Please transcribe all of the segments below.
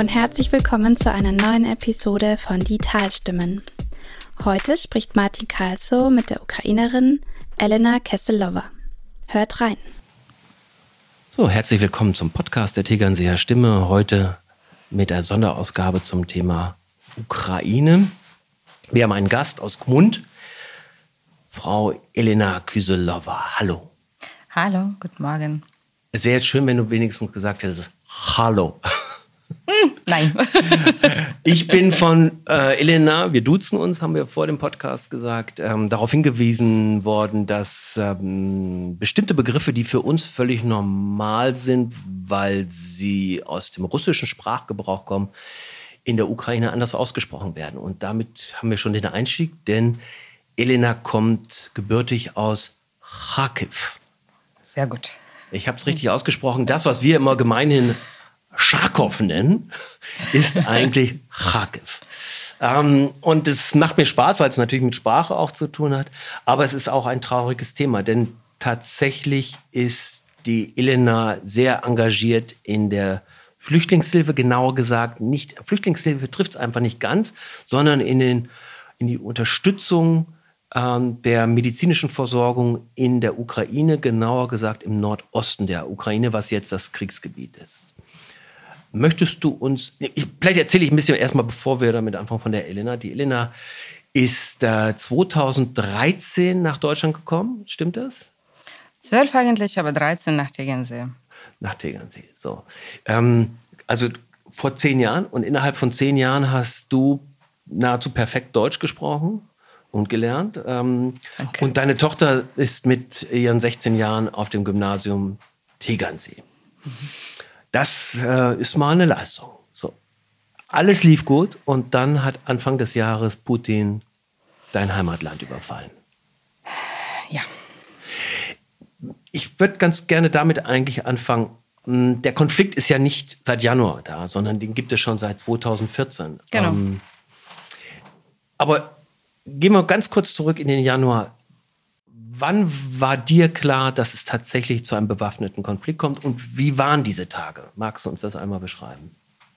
und herzlich willkommen zu einer neuen Episode von Die Talstimmen. Heute spricht Martin Kalso mit der Ukrainerin Elena Kesselova. Hört rein. So, herzlich willkommen zum Podcast der Tegernseer Stimme. Heute mit der Sonderausgabe zum Thema Ukraine. Wir haben einen Gast aus Gmund, Frau Elena Kyselova. Hallo. Hallo, guten Morgen. Es wäre jetzt schön, wenn du wenigstens gesagt hättest, Hallo. Hm, nein. ich bin von äh, Elena, wir duzen uns, haben wir vor dem Podcast gesagt, ähm, darauf hingewiesen worden, dass ähm, bestimmte Begriffe, die für uns völlig normal sind, weil sie aus dem russischen Sprachgebrauch kommen, in der Ukraine anders ausgesprochen werden. Und damit haben wir schon den Einstieg, denn Elena kommt gebürtig aus Kharkiv. Sehr gut. Ich habe es richtig ausgesprochen. Das, was wir immer gemeinhin Charkow nennen, ist eigentlich Kharkiv. Ähm, und es macht mir Spaß, weil es natürlich mit Sprache auch zu tun hat. Aber es ist auch ein trauriges Thema, denn tatsächlich ist die Elena sehr engagiert in der Flüchtlingshilfe, genauer gesagt, nicht, Flüchtlingshilfe trifft es einfach nicht ganz, sondern in, den, in die Unterstützung ähm, der medizinischen Versorgung in der Ukraine, genauer gesagt im Nordosten der Ukraine, was jetzt das Kriegsgebiet ist. Möchtest du uns, ich, vielleicht erzähle ich ein bisschen erstmal, bevor wir damit anfangen von der Elena. Die Elena ist äh, 2013 nach Deutschland gekommen, stimmt das? Zwölf eigentlich, aber 13 nach Tegernsee. Nach Tegernsee, so. Ähm, also vor zehn Jahren und innerhalb von zehn Jahren hast du nahezu perfekt Deutsch gesprochen und gelernt. Ähm, und deine Tochter ist mit ihren 16 Jahren auf dem Gymnasium Tegernsee. Mhm. Das äh, ist mal eine Leistung. So. Alles lief gut und dann hat Anfang des Jahres Putin dein Heimatland überfallen. Ja. Ich würde ganz gerne damit eigentlich anfangen. Hm, der Konflikt ist ja nicht seit Januar da, sondern den gibt es schon seit 2014. Genau. Ähm, aber gehen wir ganz kurz zurück in den Januar. Wann war dir klar, dass es tatsächlich zu einem bewaffneten Konflikt kommt und wie waren diese Tage? Magst du uns das einmal beschreiben?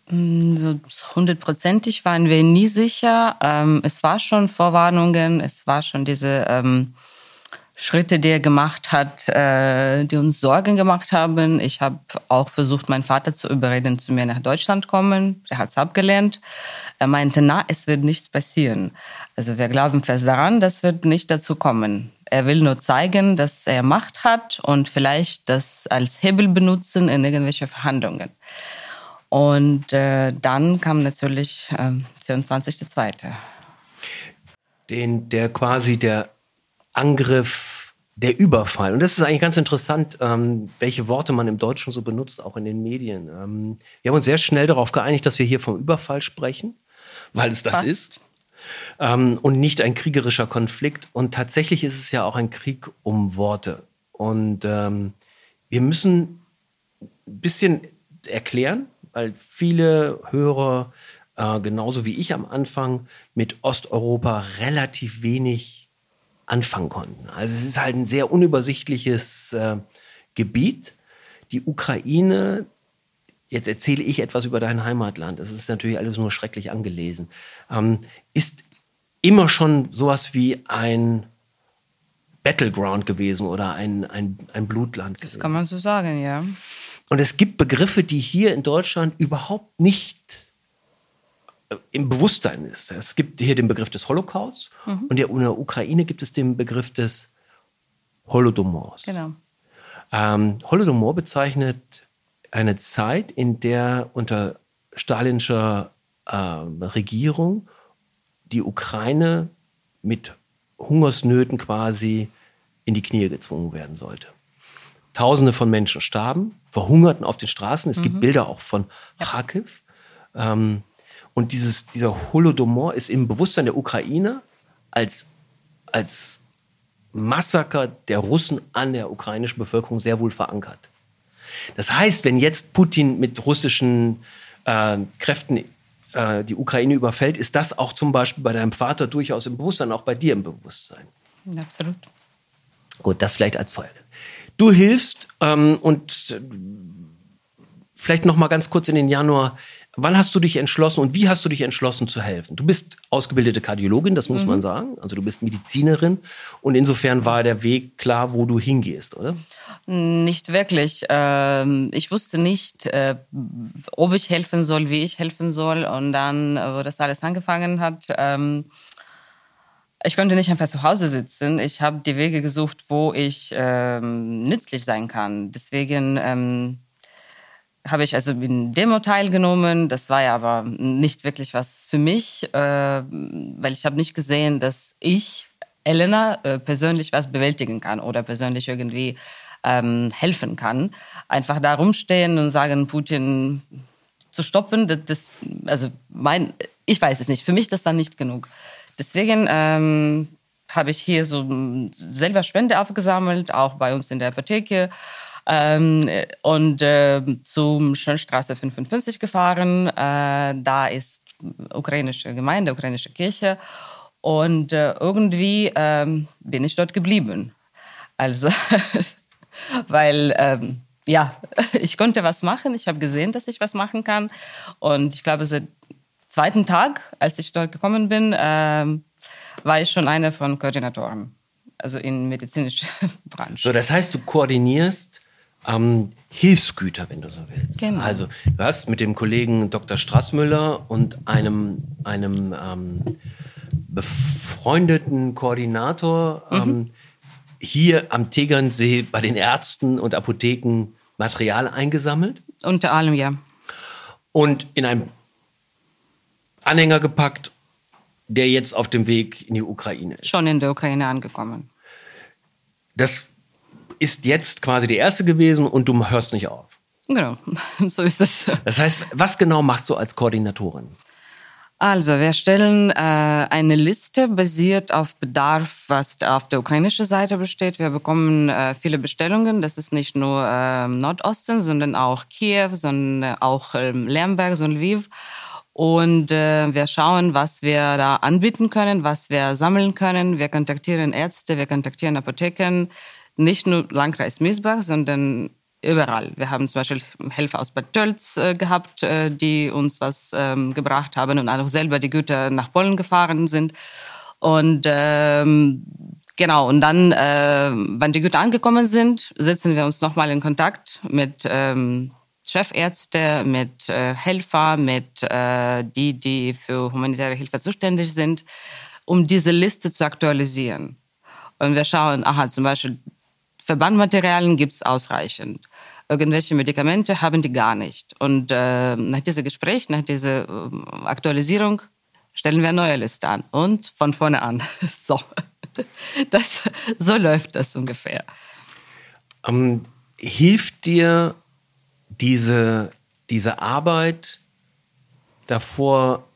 Mm, so hundertprozentig waren wir nie sicher. Ähm, es war schon Vorwarnungen, es war schon diese ähm, Schritte, die er gemacht hat, äh, die uns Sorgen gemacht haben. Ich habe auch versucht, meinen Vater zu überreden, zu mir nach Deutschland kommen. Er hat es abgelehnt. Er meinte, na, es wird nichts passieren. Also wir glauben fest daran, das wird nicht dazu kommen. Er will nur zeigen, dass er Macht hat und vielleicht das als Hebel benutzen in irgendwelche Verhandlungen. Und äh, dann kam natürlich äh, 24.2. Den, der quasi der Angriff, der Überfall. Und das ist eigentlich ganz interessant, ähm, welche Worte man im Deutschen so benutzt, auch in den Medien. Ähm, wir haben uns sehr schnell darauf geeinigt, dass wir hier vom Überfall sprechen, weil es das Passt. ist ähm, und nicht ein kriegerischer Konflikt. Und tatsächlich ist es ja auch ein Krieg um Worte. Und ähm, wir müssen ein bisschen erklären, weil viele Hörer, äh, genauso wie ich am Anfang, mit Osteuropa relativ wenig anfangen konnten. Also es ist halt ein sehr unübersichtliches äh, Gebiet. Die Ukraine, jetzt erzähle ich etwas über dein Heimatland, das ist natürlich alles nur schrecklich angelesen, ähm, ist immer schon sowas wie ein Battleground gewesen oder ein, ein, ein Blutland. Das kann man so sagen, ja. Und es gibt Begriffe, die hier in Deutschland überhaupt nicht äh, im Bewusstsein ist. Es gibt hier den Begriff des Holocaust mhm. und in der Ukraine gibt es den Begriff des Holodomors. Genau. Ähm, Holodomor bezeichnet eine Zeit, in der unter stalinischer äh, Regierung die Ukraine mit Hungersnöten quasi in die Knie gezwungen werden sollte. Tausende von Menschen starben, verhungerten auf den Straßen. Es mhm. gibt Bilder auch von Kharkiv. Ähm, und dieses, dieser Holodomor ist im Bewusstsein der Ukrainer als, als Massaker der Russen an der ukrainischen Bevölkerung sehr wohl verankert. Das heißt, wenn jetzt Putin mit russischen äh, Kräften äh, die Ukraine überfällt, ist das auch zum Beispiel bei deinem Vater durchaus im Bewusstsein, auch bei dir im Bewusstsein. Absolut. Gut, das vielleicht als Folge. Du hilfst ähm, und äh, vielleicht noch mal ganz kurz in den Januar. Wann hast du dich entschlossen und wie hast du dich entschlossen zu helfen? Du bist ausgebildete Kardiologin, das muss mhm. man sagen. Also du bist Medizinerin und insofern war der Weg klar, wo du hingehst, oder? Nicht wirklich. Ähm, ich wusste nicht, äh, ob ich helfen soll, wie ich helfen soll. Und dann, wo das alles angefangen hat, ähm, ich konnte nicht einfach zu Hause sitzen. Ich habe die Wege gesucht, wo ich ähm, nützlich sein kann. Deswegen habe ich also in Demo teilgenommen. Das war ja aber nicht wirklich was für mich, äh, weil ich habe nicht gesehen, dass ich, Elena, äh, persönlich was bewältigen kann oder persönlich irgendwie ähm, helfen kann. Einfach da rumstehen und sagen, Putin zu stoppen, das, also mein, ich weiß es nicht. Für mich, das war nicht genug. Deswegen ähm, habe ich hier so selber Spende aufgesammelt, auch bei uns in der Apotheke. Ähm, und äh, zum Schönstraße 55 gefahren. Äh, da ist ukrainische Gemeinde, ukrainische Kirche. Und äh, irgendwie ähm, bin ich dort geblieben. Also, weil, ähm, ja, ich konnte was machen. Ich habe gesehen, dass ich was machen kann. Und ich glaube, seit zweiten Tag, als ich dort gekommen bin, ähm, war ich schon eine von Koordinatoren, also in medizinischer Branche. So, das heißt, du koordinierst ähm, Hilfsgüter, wenn du so willst. Genau. Also du hast mit dem Kollegen Dr. Strassmüller und einem, einem ähm, befreundeten Koordinator mhm. ähm, hier am Tegernsee bei den Ärzten und Apotheken Material eingesammelt. Unter allem, ja. Und in einen Anhänger gepackt, der jetzt auf dem Weg in die Ukraine ist. Schon in der Ukraine angekommen. Das ist jetzt quasi die erste gewesen und du hörst nicht auf. Genau, so ist es. Das heißt, was genau machst du als Koordinatorin? Also, wir stellen äh, eine Liste basiert auf Bedarf, was auf der ukrainischen Seite besteht. Wir bekommen äh, viele Bestellungen. Das ist nicht nur äh, Nordosten, sondern auch Kiew, sondern auch ähm, Lemberg und Lviv. Und äh, wir schauen, was wir da anbieten können, was wir sammeln können. Wir kontaktieren Ärzte, wir kontaktieren Apotheken, nicht nur Landkreis Miesbach, sondern überall. Wir haben zum Beispiel Helfer aus Bad Tölz äh, gehabt, äh, die uns was ähm, gebracht haben und auch selber die Güter nach Polen gefahren sind. Und ähm, genau, und dann, äh, wenn die Güter angekommen sind, setzen wir uns nochmal in Kontakt mit ähm, Chefärzte, mit äh, Helfer, mit äh, die, die für humanitäre Hilfe zuständig sind, um diese Liste zu aktualisieren. Und wir schauen, aha, zum Beispiel Verbandmaterialien gibt es ausreichend. Irgendwelche Medikamente haben die gar nicht. Und äh, nach diesem Gespräch, nach dieser äh, Aktualisierung, stellen wir eine neue Liste an. Und von vorne an. So, das, so läuft das ungefähr. Ähm, hilft dir diese, diese Arbeit davor,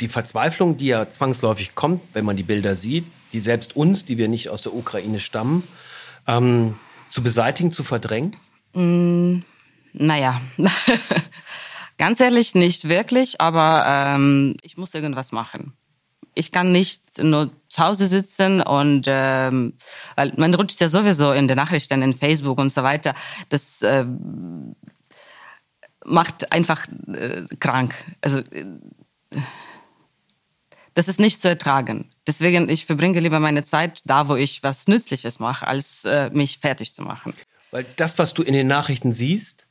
die Verzweiflung, die ja zwangsläufig kommt, wenn man die Bilder sieht, die selbst uns, die wir nicht aus der Ukraine stammen, ähm, zu beseitigen, zu verdrängen? Mm, naja, ganz ehrlich nicht wirklich, aber ähm, ich muss irgendwas machen. Ich kann nicht nur zu Hause sitzen und ähm, weil man rutscht ja sowieso in den Nachrichten, in Facebook und so weiter. Das äh, macht einfach äh, krank. Also äh, das ist nicht zu ertragen. Deswegen, ich verbringe lieber meine Zeit da, wo ich was Nützliches mache, als äh, mich fertig zu machen. Weil das, was du in den Nachrichten siehst,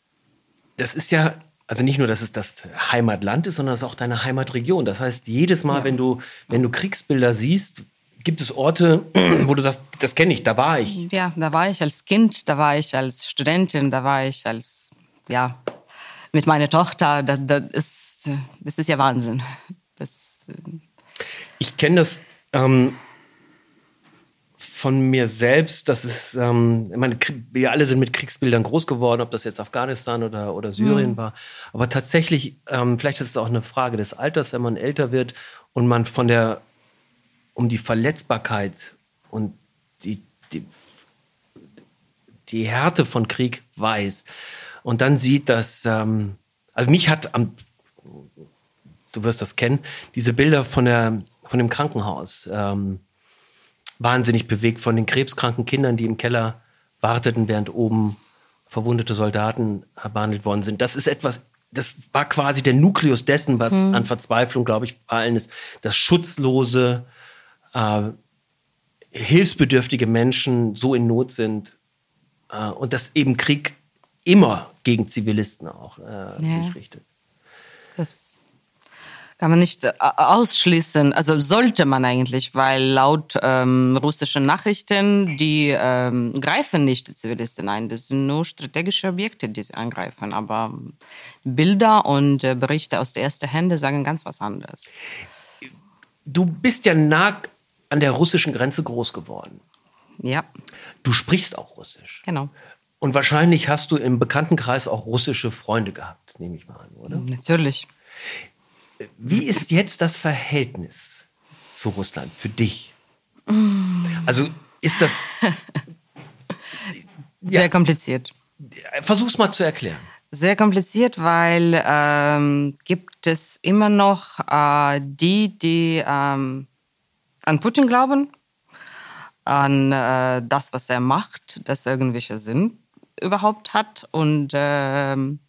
das ist ja, also nicht nur, dass es das Heimatland ist, sondern es ist auch deine Heimatregion. Das heißt, jedes Mal, ja. wenn, du, wenn du Kriegsbilder siehst, gibt es Orte, wo du sagst, das kenne ich, da war ich. Ja, da war ich als Kind, da war ich als Studentin, da war ich als, ja, mit meiner Tochter. Das, das, ist, das ist ja Wahnsinn. Das, äh, ich kenne das ähm, von mir selbst, das ist, ähm, ich meine, wir alle sind mit Kriegsbildern groß geworden, ob das jetzt Afghanistan oder, oder Syrien mhm. war. Aber tatsächlich, ähm, vielleicht ist es auch eine Frage des Alters, wenn man älter wird und man von der, um die Verletzbarkeit und die, die, die Härte von Krieg weiß und dann sieht, dass, ähm, also mich hat am, du wirst das kennen, diese Bilder von der von dem Krankenhaus. Ähm, wahnsinnig bewegt von den krebskranken Kindern, die im Keller warteten, während oben verwundete Soldaten behandelt worden sind. Das ist etwas, das war quasi der Nukleus dessen, was mhm. an Verzweiflung, glaube ich, vor allem ist, das schutzlose, äh, hilfsbedürftige Menschen so in Not sind äh, und dass eben Krieg immer gegen Zivilisten auch äh, ja. sich richtet. Das kann man nicht äh, ausschließen. Also sollte man eigentlich, weil laut ähm, russischen Nachrichten, die ähm, greifen nicht die Zivilisten ein. Das sind nur strategische Objekte, die sie angreifen. Aber Bilder und äh, Berichte aus der ersten Hände sagen ganz was anderes. Du bist ja nah an der russischen Grenze groß geworden. Ja. Du sprichst auch Russisch. Genau. Und wahrscheinlich hast du im Bekanntenkreis auch russische Freunde gehabt, nehme ich mal an, oder? Natürlich. Wie ist jetzt das Verhältnis zu Russland für dich? Also ist das sehr ja, kompliziert. Versuch's mal zu erklären. Sehr kompliziert, weil ähm, gibt es immer noch äh, die, die ähm, an Putin glauben, an äh, das, was er macht, dass er irgendwelche Sinn überhaupt hat und ähm,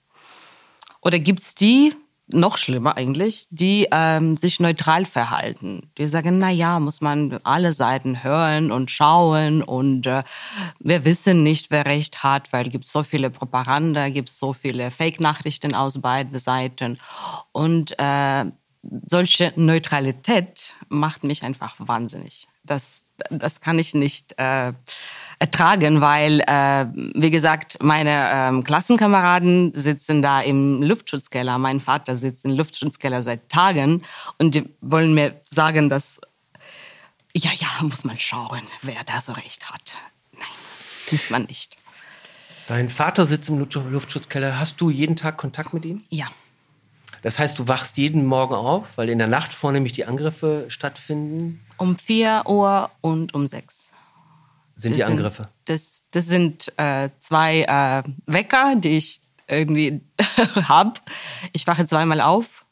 oder gibt es die, noch schlimmer eigentlich, die ähm, sich neutral verhalten. Die sagen, na ja, muss man alle Seiten hören und schauen und äh, wir wissen nicht, wer recht hat, weil es gibt so viele Propaganda, gibt so viele Fake-Nachrichten aus beiden Seiten und äh, solche Neutralität macht mich einfach wahnsinnig. Das, das kann ich nicht äh, ertragen, weil, äh, wie gesagt, meine ähm, Klassenkameraden sitzen da im Luftschutzkeller. Mein Vater sitzt im Luftschutzkeller seit Tagen und die wollen mir sagen, dass, ja, ja, muss man schauen, wer da so recht hat. Nein, muss man nicht. Dein Vater sitzt im Luftschutzkeller. Hast du jeden Tag Kontakt mit ihm? Ja. Das heißt, du wachst jeden Morgen auf, weil in der Nacht vornehmlich die Angriffe stattfinden? Um 4 Uhr und um 6 sind das die Angriffe? Sind, das, das sind äh, zwei äh, Wecker, die ich irgendwie habe. Ich wache zweimal auf,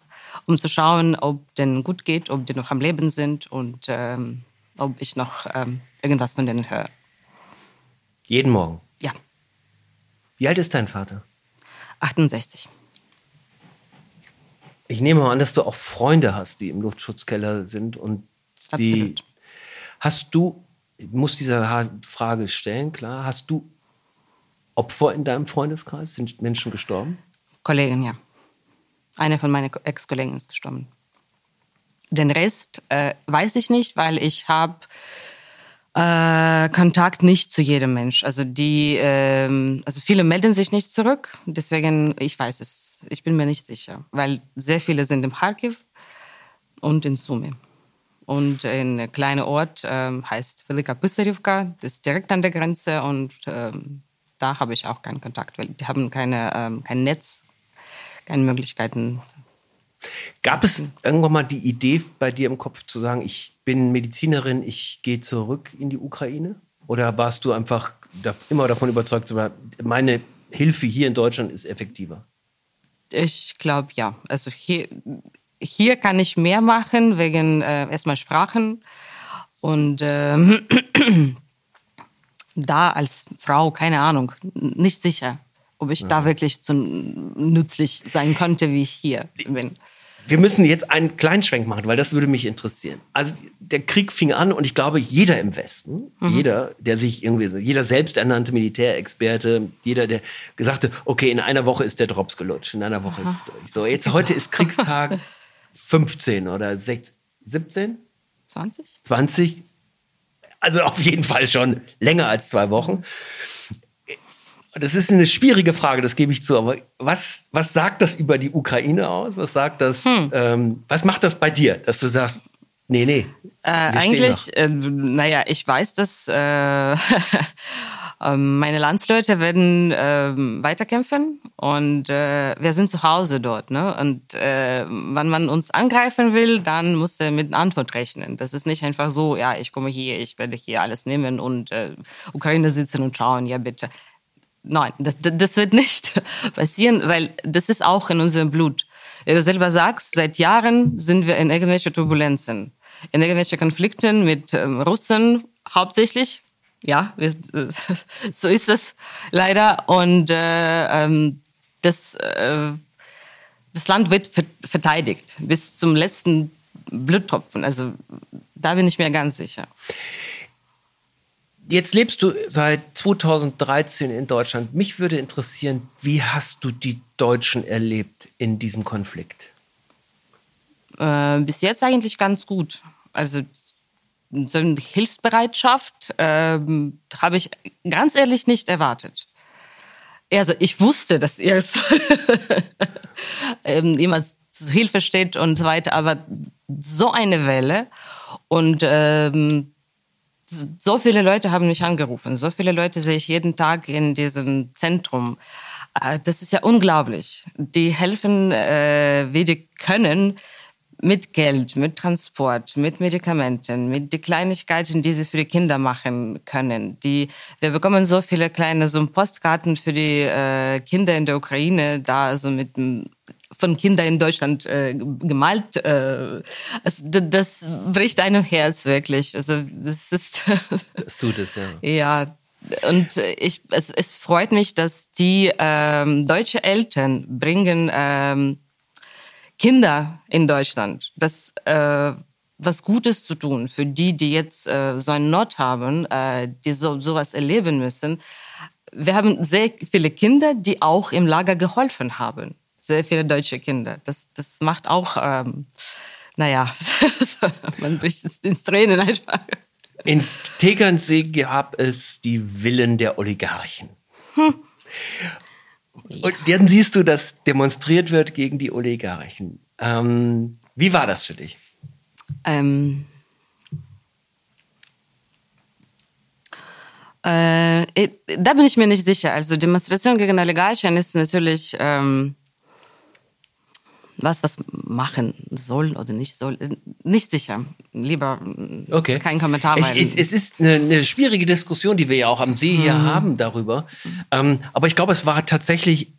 um zu schauen, ob denen gut geht, ob die noch am Leben sind und ähm, ob ich noch ähm, irgendwas von denen höre. Jeden Morgen? Ja. Wie alt ist dein Vater? 68. Ich nehme mal an, dass du auch Freunde hast, die im Luftschutzkeller sind und die. Absolut. Hast du muss diese Frage stellen, klar. Hast du Opfer in deinem Freundeskreis? Sind Menschen gestorben? Kollegen, ja. Eine von meinen Ex-Kollegen ist gestorben. Den Rest äh, weiß ich nicht, weil ich habe äh, Kontakt nicht zu jedem Mensch. Also die, äh, also viele melden sich nicht zurück. Deswegen, ich weiß es. Ich bin mir nicht sicher, weil sehr viele sind im Kharkiv und in Sumy. Und ein kleiner Ort ähm, heißt Velika Pissarivka, das ist direkt an der Grenze und ähm, da habe ich auch keinen Kontakt, weil die haben keine, ähm, kein Netz, keine Möglichkeiten. Gab es irgendwann mal die Idee bei dir im Kopf zu sagen, ich bin Medizinerin, ich gehe zurück in die Ukraine? Oder warst du einfach immer davon überzeugt, meine Hilfe hier in Deutschland ist effektiver? Ich glaube ja. Also hier, hier kann ich mehr machen wegen äh, erstmal Sprachen und äh, da als Frau keine Ahnung, nicht sicher, ob ich ja. da wirklich so nützlich sein könnte, wie ich hier bin. Wir müssen jetzt einen kleinen Schwenk machen, weil das würde mich interessieren. Also der Krieg fing an und ich glaube, jeder im Westen, mhm. jeder, der sich irgendwie, jeder selbsternannte Militärexperte, jeder, der gesagt hat, okay, in einer Woche ist der Drops gelutscht, in einer Woche Aha. ist es durch. So, jetzt heute ist Kriegstag. 15 oder 16, 17? 20? 20? Also auf jeden Fall schon länger als zwei Wochen. Das ist eine schwierige Frage, das gebe ich zu. Aber was, was sagt das über die Ukraine aus? Was sagt das? Hm. Ähm, was macht das bei dir, dass du sagst, nee, nee? Äh, eigentlich, äh, naja, ich weiß, dass äh, meine Landsleute werden ähm, weiterkämpfen und äh, wir sind zu Hause dort. Ne? Und äh, wenn man uns angreifen will, dann muss er mit einer Antwort rechnen. Das ist nicht einfach so, ja, ich komme hier, ich werde hier alles nehmen und äh, Ukraine sitzen und schauen, ja bitte. Nein, das, das wird nicht passieren, weil das ist auch in unserem Blut. Wie du selber sagst, seit Jahren sind wir in irgendwelchen Turbulenzen, in irgendwelchen Konflikten mit ähm, Russen hauptsächlich, ja, so ist es leider. Und äh, ähm, das, äh, das Land wird verteidigt bis zum letzten Bluttropfen. Also da bin ich mir ganz sicher. Jetzt lebst du seit 2013 in Deutschland. Mich würde interessieren, wie hast du die Deutschen erlebt in diesem Konflikt? Äh, bis jetzt eigentlich ganz gut. Also so eine Hilfsbereitschaft äh, habe ich ganz ehrlich nicht erwartet. Also ich wusste, dass ihr ähm, jemand zur Hilfe steht und so weiter, aber so eine Welle und ähm, so viele Leute haben mich angerufen, so viele Leute sehe ich jeden Tag in diesem Zentrum. Äh, das ist ja unglaublich. Die helfen, äh, wie die können, mit Geld, mit Transport, mit Medikamenten, mit den Kleinigkeiten, die sie für die Kinder machen können. Die, wir bekommen so viele kleine so Postkarten für die äh, Kinder in der Ukraine, da also mit von Kindern in Deutschland äh, gemalt. Äh, also, das bricht einem Herz wirklich. Also das ist. das tut es ja. Ja, und ich, es, es freut mich, dass die ähm, deutsche Eltern bringen ähm, Kinder in Deutschland, das äh, was Gutes zu tun für die, die jetzt äh, so eine Not haben, äh, die so sowas erleben müssen. Wir haben sehr viele Kinder, die auch im Lager geholfen haben. Sehr viele deutsche Kinder. Das, das macht auch, ähm, naja, man bricht es ins Tränen einfach. In Tegernsee gab es die Villen der Oligarchen. Hm. Und dann siehst du, dass demonstriert wird gegen die Oligarchen. Ähm, wie war das für dich? Ähm, äh, da bin ich mir nicht sicher. Also Demonstration gegen Oligarchen ist natürlich ähm, was, was machen soll oder nicht soll. Nicht sicher. Lieber okay. kein Kommentar. Es, es, es ist eine, eine, schwierige Diskussion, die wir ja auch am See hier mhm. haben darüber. Ähm, aber ich glaube, es war tatsächlich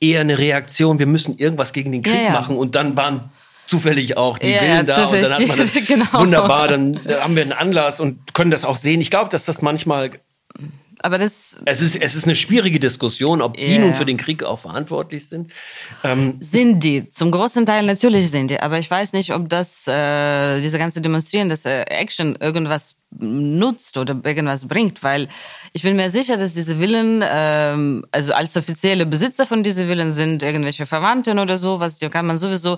eher eine Reaktion, wir müssen irgendwas gegen den Krieg ja, ja. machen und dann waren zufällig auch die ja, Willen da und dann hat man das genau. wunderbar, dann haben wir einen Anlass und können das auch sehen. Ich glaube, dass das manchmal aber das. Es ist, es ist eine schwierige Diskussion, ob yeah. die nun für den Krieg auch verantwortlich sind. Ähm, sind die. Zum großen Teil natürlich sind die. Aber ich weiß nicht, ob das, äh, diese ganze Demonstrieren, das äh, Action irgendwas nutzt oder irgendwas bringt, weil ich bin mir sicher, dass diese Villen, ähm, also als offizielle Besitzer von diesen Villen sind irgendwelche Verwandten oder so, was die kann man sowieso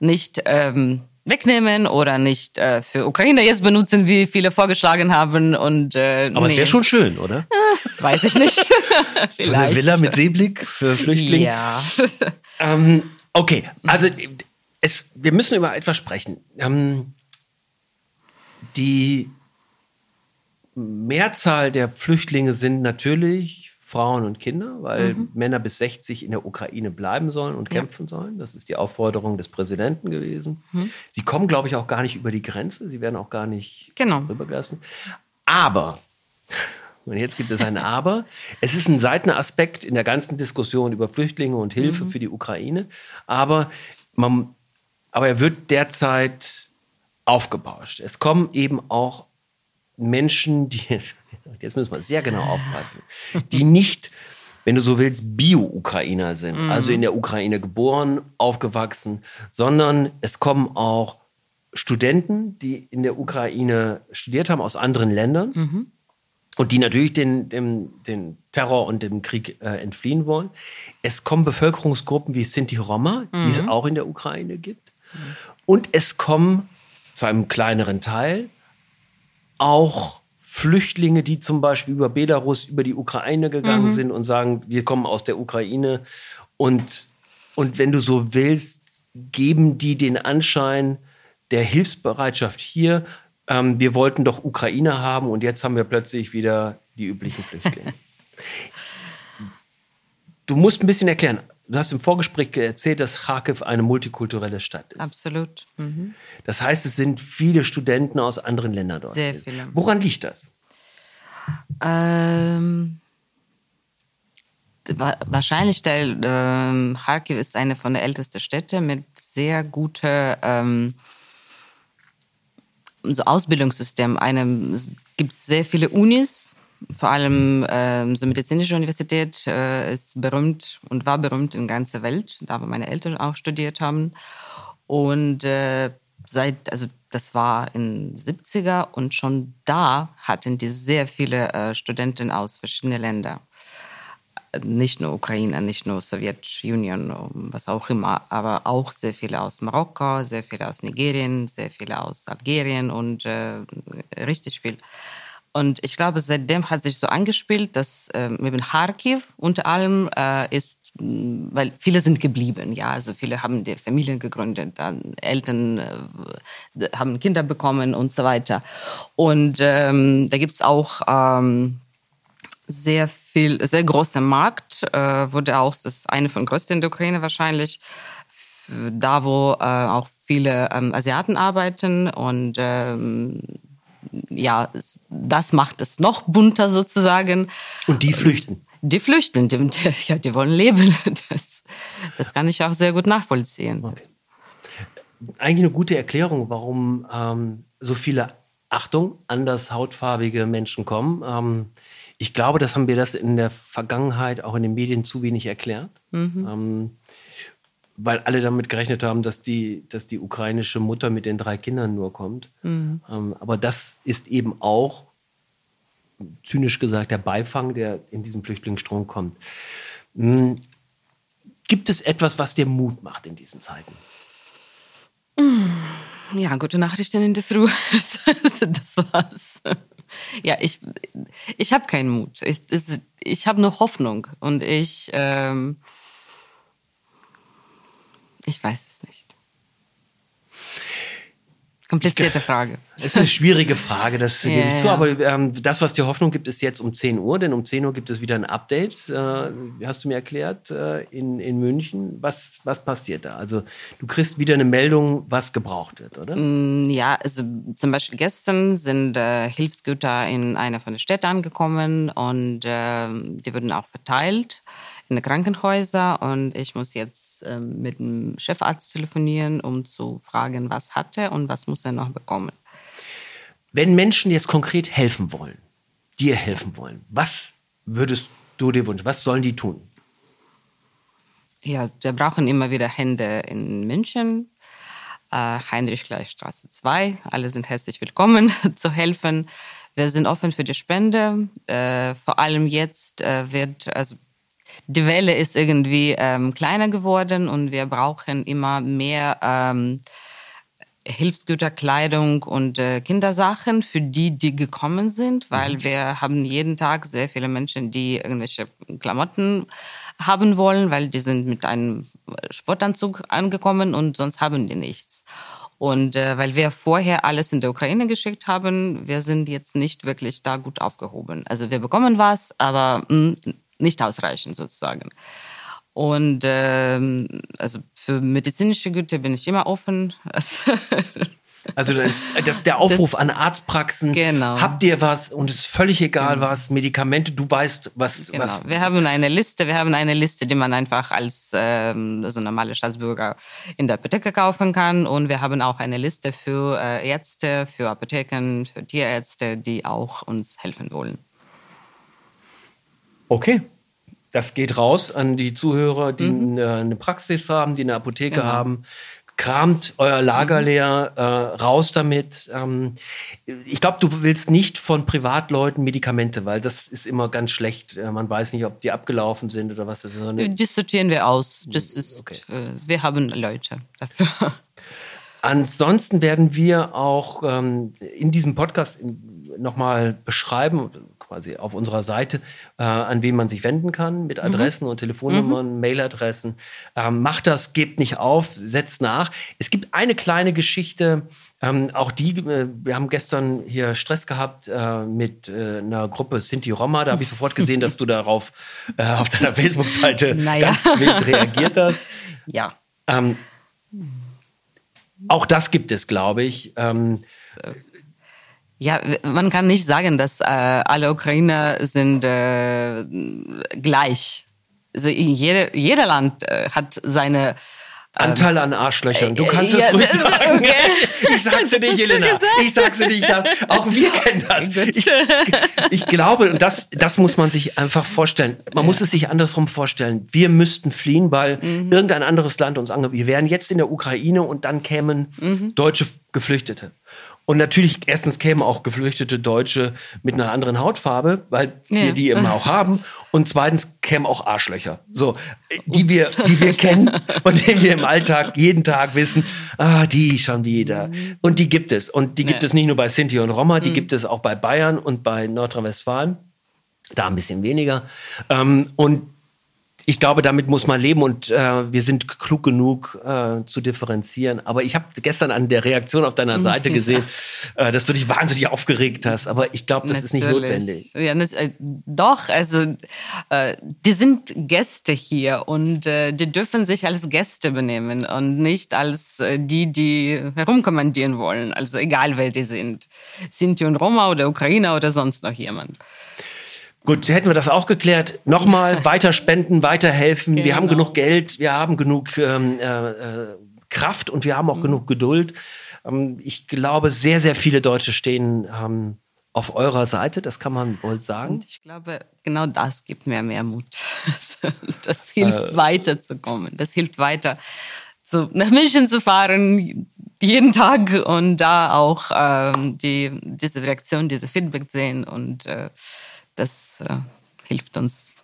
nicht ähm, wegnehmen oder nicht äh, für Ukraine jetzt benutzen, wie viele vorgeschlagen haben. Und, äh, Aber nee. es wäre schon schön, oder? Äh, weiß ich nicht. Vielleicht. So eine Villa mit Seeblick für Flüchtlinge? Ja. ähm, okay, also es, wir müssen über etwas sprechen. Ähm, die Mehrzahl der Flüchtlinge sind natürlich Frauen und Kinder, weil mhm. Männer bis 60 in der Ukraine bleiben sollen und ja. kämpfen sollen. Das ist die Aufforderung des Präsidenten gewesen. Mhm. Sie kommen, glaube ich, auch gar nicht über die Grenze. Sie werden auch gar nicht genau. rübergelassen. Aber, und jetzt gibt es ein Aber, es ist ein Seitenaspekt in der ganzen Diskussion über Flüchtlinge und Hilfe mhm. für die Ukraine. Aber, man, aber er wird derzeit aufgebauscht. Es kommen eben auch Menschen, die jetzt müssen wir sehr genau aufpassen, die nicht, wenn du so willst, Bio-Ukrainer sind, mhm. also in der Ukraine geboren, aufgewachsen, sondern es kommen auch Studenten, die in der Ukraine studiert haben, aus anderen Ländern. Mhm. Und die natürlich den, den, den Terror und dem Krieg äh, entfliehen wollen. Es kommen Bevölkerungsgruppen wie Sinti Roma, mhm. die es mhm. auch in der Ukraine gibt. Und es kommen zu einem kleineren Teil auch Flüchtlinge, die zum Beispiel über Belarus, über die Ukraine gegangen mhm. sind und sagen, wir kommen aus der Ukraine. Und, und wenn du so willst, geben die den Anschein der Hilfsbereitschaft hier. Ähm, wir wollten doch Ukraine haben und jetzt haben wir plötzlich wieder die üblichen Flüchtlinge. du musst ein bisschen erklären. Du hast im Vorgespräch erzählt, dass Kharkiv eine multikulturelle Stadt ist. Absolut. Mhm. Das heißt, es sind viele Studenten aus anderen Ländern dort. Sehr viele. Woran liegt das? Ähm, wahrscheinlich, der ähm, Kharkiv ist eine von den ältesten Städte mit sehr gutem ähm, so Ausbildungssystem. Es gibt sehr viele Unis vor allem äh, die medizinische Universität äh, ist berühmt und war berühmt in ganzer Welt, da wo meine Eltern auch studiert haben. Und äh, seit, also das war in 70er und schon da hatten die sehr viele äh, Studenten aus verschiedenen Ländern. Nicht nur Ukraine, nicht nur Sowjetunion, was auch immer, aber auch sehr viele aus Marokko, sehr viele aus Nigerien, sehr viele aus Algerien und äh, richtig viel. Und ich glaube, seitdem hat sich so angespielt, dass äh, eben Kharkiv unter allem äh, ist, weil viele sind geblieben, ja, also viele haben die Familien gegründet, dann Eltern äh, haben Kinder bekommen und so weiter. Und ähm, da gibt's auch ähm, sehr viel, sehr großer Markt, äh, wurde auch, das ist eine von größten in der Ukraine wahrscheinlich, da wo äh, auch viele ähm, Asiaten arbeiten und ähm, ja, das macht es noch bunter sozusagen. Und die flüchten? Die flüchten, die, ja, die wollen leben. Das, das kann ich auch sehr gut nachvollziehen. Okay. Eigentlich eine gute Erklärung, warum ähm, so viele, Achtung, anders hautfarbige Menschen kommen. Ähm, ich glaube, das haben wir das in der Vergangenheit auch in den Medien zu wenig erklärt. Mhm. Ähm, weil alle damit gerechnet haben, dass die, dass die ukrainische Mutter mit den drei Kindern nur kommt. Mhm. Ähm, aber das ist eben auch, zynisch gesagt, der Beifang, der in diesem Flüchtlingsstrom kommt. Mhm. Gibt es etwas, was dir Mut macht in diesen Zeiten? Ja, gute Nachrichten in der Früh. das war's. Ja, ich, ich habe keinen Mut. Ich, ich habe nur Hoffnung. Und ich, ähm, ich weiß es nicht. Komplizierte Frage. Es ist eine schwierige Frage, das ja, gebe ich zu. Aber ähm, das, was dir Hoffnung gibt, ist jetzt um 10 Uhr, denn um 10 Uhr gibt es wieder ein Update, äh, hast du mir erklärt, äh, in, in München. Was, was passiert da? Also du kriegst wieder eine Meldung, was gebraucht wird, oder? Mm, ja, also zum Beispiel gestern sind äh, Hilfsgüter in einer von den Städten angekommen und ähm, die wurden auch verteilt in den Krankenhäusern und ich muss jetzt äh, mit dem Chefarzt telefonieren, um zu fragen, was hat er und was muss er noch bekommen. Wenn Menschen jetzt konkret helfen wollen, dir helfen wollen, was würdest du dir wünschen? Was sollen die tun? Ja, wir brauchen immer wieder Hände in München, äh, Heinrich-Gleichstraße 2. Alle sind herzlich willkommen zu helfen. Wir sind offen für die Spende. Äh, vor allem jetzt äh, wird, also die Welle ist irgendwie ähm, kleiner geworden und wir brauchen immer mehr ähm, Hilfsgüter, Kleidung und äh, Kindersachen für die, die gekommen sind, weil mhm. wir haben jeden Tag sehr viele Menschen, die irgendwelche Klamotten haben wollen, weil die sind mit einem Sportanzug angekommen und sonst haben die nichts. Und äh, weil wir vorher alles in der Ukraine geschickt haben, wir sind jetzt nicht wirklich da gut aufgehoben. Also wir bekommen was, aber mh, hm, nicht ausreichend sozusagen. Und ähm, also für medizinische Güter bin ich immer offen. Also das, das der Aufruf das, an Arztpraxen. Genau. Habt ihr was und es ist völlig egal genau. was, Medikamente, du weißt, was, genau. was. Wir haben eine Liste, wir haben eine Liste, die man einfach als ähm, also normale Staatsbürger in der Apotheke kaufen kann. Und wir haben auch eine Liste für äh, Ärzte, für Apotheken, für Tierärzte, die auch uns helfen wollen. Okay. Das geht raus an die Zuhörer, die mhm. eine Praxis haben, die eine Apotheke genau. haben. Kramt euer Lager mhm. leer, äh, raus damit. Ähm, ich glaube, du willst nicht von Privatleuten Medikamente, weil das ist immer ganz schlecht. Äh, man weiß nicht, ob die abgelaufen sind oder was. Das ist. Das sortieren wir aus. Das ist, okay. äh, wir haben Leute dafür. Ansonsten werden wir auch ähm, in diesem Podcast nochmal beschreiben, quasi auf unserer Seite, äh, an wen man sich wenden kann mit mhm. Adressen mhm. und Telefonnummern, mhm. Mailadressen. Ähm, macht das, gebt nicht auf, setzt nach. Es gibt eine kleine Geschichte, ähm, auch die, äh, wir haben gestern hier Stress gehabt äh, mit äh, einer Gruppe Sinti Roma. Da habe ich sofort gesehen, dass du darauf äh, auf deiner Facebook-Seite naja. ganz wild reagiert hast. Ja. Ähm, auch das gibt es, glaube ich. Ähm, ja, man kann nicht sagen, dass äh, alle Ukrainer sind äh, gleich. Also jede, jeder Land äh, hat seine Anteil an Arschlöchern. Du kannst äh, es ruhig sagen. Okay. Ich sag's dir nicht, Jelena. Ich sag's dir nicht. Auch wir kennen das. Ich, ich, glaube, und das, das muss man sich einfach vorstellen. Man muss es sich andersrum vorstellen. Wir müssten fliehen, weil mhm. irgendein anderes Land uns angreift. Wir wären jetzt in der Ukraine und dann kämen mhm. deutsche Geflüchtete. Und natürlich, erstens kämen auch geflüchtete Deutsche mit einer anderen Hautfarbe, weil ja. wir die immer auch haben. Und zweitens kämen auch Arschlöcher. So, die wir, die wir kennen, von denen wir im Alltag jeden Tag wissen, ah, die schon wieder. Und die gibt es. Und die gibt nee. es nicht nur bei Sinti und Roma, die mhm. gibt es auch bei Bayern und bei Nordrhein-Westfalen. Da ein bisschen weniger. Ähm, und ich glaube, damit muss man leben und äh, wir sind klug genug äh, zu differenzieren. Aber ich habe gestern an der Reaktion auf deiner Seite gesehen, äh, dass du dich wahnsinnig aufgeregt hast. Aber ich glaube, das Natürlich. ist nicht notwendig. Ja, das, äh, doch, also äh, die sind Gäste hier und äh, die dürfen sich als Gäste benehmen und nicht als die, die herumkommandieren wollen. Also egal, wer die sind. Sinti und Roma oder Ukrainer oder sonst noch jemand. Gut, hätten wir das auch geklärt. Nochmal weiter spenden, weiterhelfen. Genau. Wir haben genug Geld, wir haben genug ähm, äh, äh, Kraft und wir haben auch mhm. genug Geduld. Ähm, ich glaube, sehr, sehr viele Deutsche stehen ähm, auf eurer Seite, das kann man wohl sagen. Und ich glaube, genau das gibt mir mehr Mut. Das hilft äh, weiterzukommen. Das hilft weiter, zu, nach München zu fahren, jeden Tag und da auch ähm, die, diese Reaktion, diese Feedback sehen und äh, das äh, hilft uns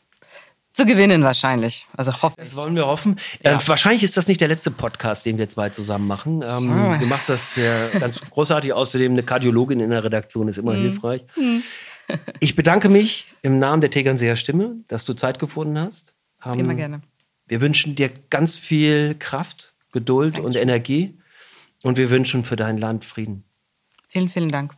zu gewinnen wahrscheinlich. Also hoffe Das wollen wir hoffen. Ja. Äh, wahrscheinlich ist das nicht der letzte Podcast, den wir zwei zusammen machen. Ähm, du machst das äh, ganz großartig. Außerdem eine Kardiologin in der Redaktion ist immer mhm. hilfreich. Mhm. Ich bedanke mich im Namen der Tegernseer Stimme, dass du Zeit gefunden hast. Ähm, immer gerne. Wir wünschen dir ganz viel Kraft, Geduld Dankeschön. und Energie und wir wünschen für dein Land Frieden. Vielen, vielen Dank.